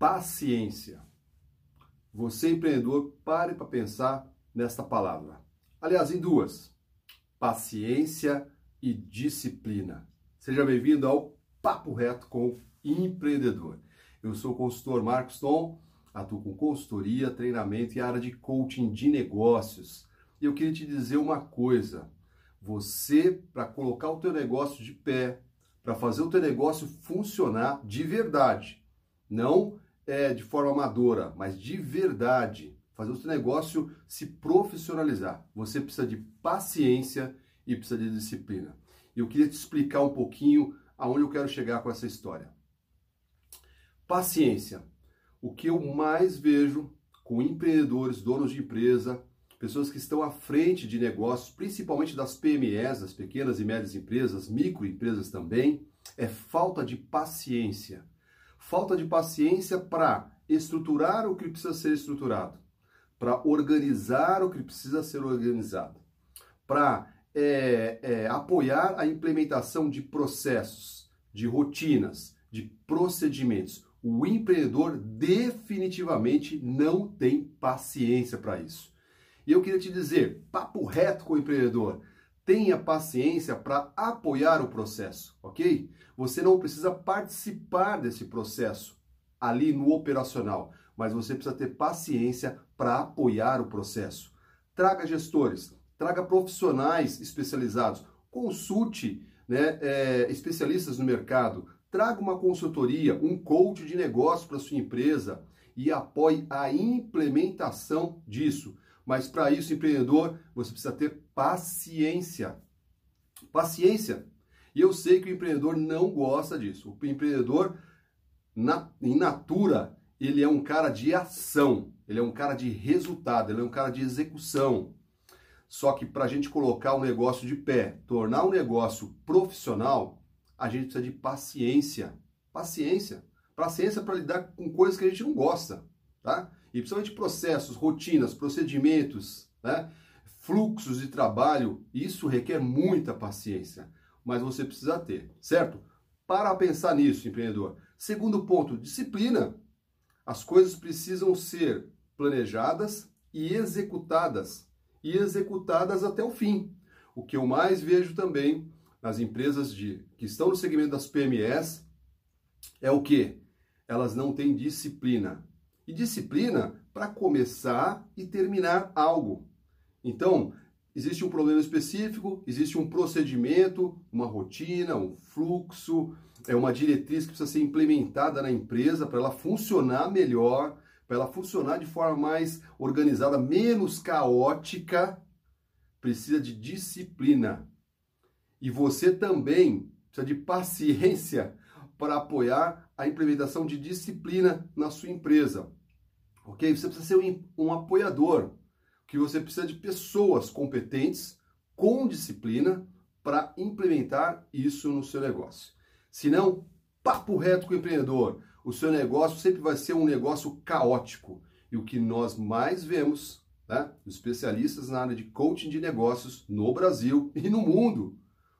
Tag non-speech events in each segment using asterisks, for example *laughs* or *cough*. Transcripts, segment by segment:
paciência. Você, empreendedor, pare para pensar nesta palavra. Aliás, em duas: paciência e disciplina. Seja bem-vindo ao Papo Reto com Empreendedor. Eu sou o consultor Marcos Tom, atuo com consultoria, treinamento e área de coaching de negócios. E eu queria te dizer uma coisa: você, para colocar o teu negócio de pé, para fazer o teu negócio funcionar de verdade, não é, de forma amadora, mas de verdade, fazer o seu negócio se profissionalizar. Você precisa de paciência e precisa de disciplina. E eu queria te explicar um pouquinho aonde eu quero chegar com essa história. Paciência. O que eu mais vejo com empreendedores, donos de empresa, pessoas que estão à frente de negócios, principalmente das PMEs, das pequenas e médias empresas, microempresas também, é falta de paciência falta de paciência para estruturar o que precisa ser estruturado, para organizar o que precisa ser organizado, para é, é, apoiar a implementação de processos, de rotinas, de procedimentos. O empreendedor definitivamente não tem paciência para isso. E eu queria te dizer, papo reto com o empreendedor, tenha paciência para apoiar o processo, ok? Você não precisa participar desse processo ali no operacional, mas você precisa ter paciência para apoiar o processo. Traga gestores, traga profissionais especializados, consulte né, é, especialistas no mercado, traga uma consultoria, um coach de negócio para sua empresa e apoie a implementação disso. Mas para isso, empreendedor, você precisa ter paciência. Paciência. E eu sei que o empreendedor não gosta disso. O empreendedor, na, em natura, ele é um cara de ação, ele é um cara de resultado, ele é um cara de execução. Só que para a gente colocar um negócio de pé, tornar um negócio profissional, a gente precisa de paciência. Paciência. Paciência para lidar com coisas que a gente não gosta, tá? E principalmente processos, rotinas, procedimentos, né? fluxos de trabalho, isso requer muita paciência, mas você precisa ter, certo? Para pensar nisso, empreendedor. Segundo ponto, disciplina. As coisas precisam ser planejadas e executadas, e executadas até o fim. O que eu mais vejo também nas empresas de que estão no segmento das PMEs é o que? Elas não têm disciplina e disciplina para começar e terminar algo. Então, existe um problema específico, existe um procedimento, uma rotina, um fluxo, é uma diretriz que precisa ser implementada na empresa para ela funcionar melhor, para ela funcionar de forma mais organizada, menos caótica, precisa de disciplina. E você também precisa de paciência para apoiar a implementação de disciplina na sua empresa ok? Você precisa ser um, um apoiador, que você precisa de pessoas competentes, com disciplina, para implementar isso no seu negócio. Senão, papo reto com o empreendedor, o seu negócio sempre vai ser um negócio caótico. E o que nós mais vemos, né, especialistas na área de coaching de negócios no Brasil *laughs* e no mundo,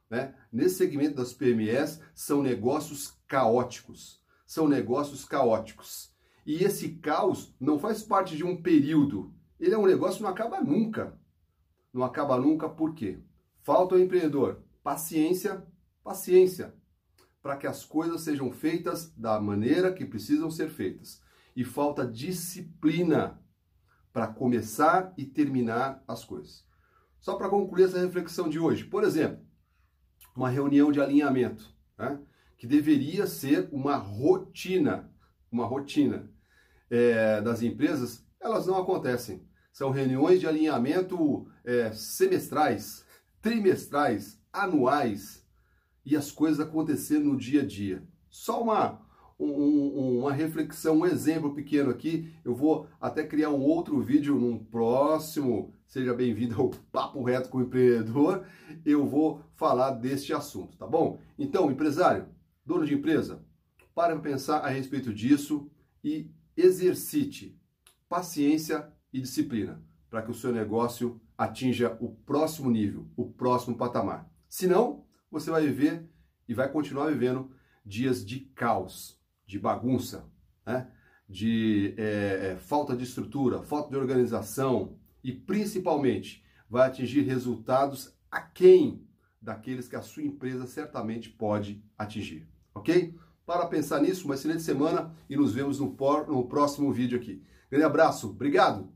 né, nesse segmento das PMEs, são negócios caóticos. São negócios caóticos. E esse caos não faz parte de um período. Ele é um negócio que não acaba nunca. Não acaba nunca por quê? Falta ao empreendedor paciência, paciência, para que as coisas sejam feitas da maneira que precisam ser feitas. E falta disciplina para começar e terminar as coisas. Só para concluir essa reflexão de hoje, por exemplo, uma reunião de alinhamento, né? que deveria ser uma rotina uma rotina é, das empresas, elas não acontecem. São reuniões de alinhamento é, semestrais, trimestrais, anuais e as coisas acontecendo no dia a dia. Só uma, um, uma reflexão, um exemplo pequeno aqui. Eu vou até criar um outro vídeo num próximo. Seja bem-vindo ao Papo Reto com o Empreendedor. Eu vou falar deste assunto, tá bom? Então, empresário, dono de empresa, para pensar a respeito disso e exercite paciência e disciplina para que o seu negócio atinja o próximo nível, o próximo patamar. Senão, você vai viver e vai continuar vivendo dias de caos, de bagunça, né? de é, falta de estrutura, falta de organização e principalmente vai atingir resultados aquém daqueles que a sua empresa certamente pode atingir, ok? Para pensar nisso, uma excelente semana e nos vemos no, no próximo vídeo aqui. Grande abraço, obrigado!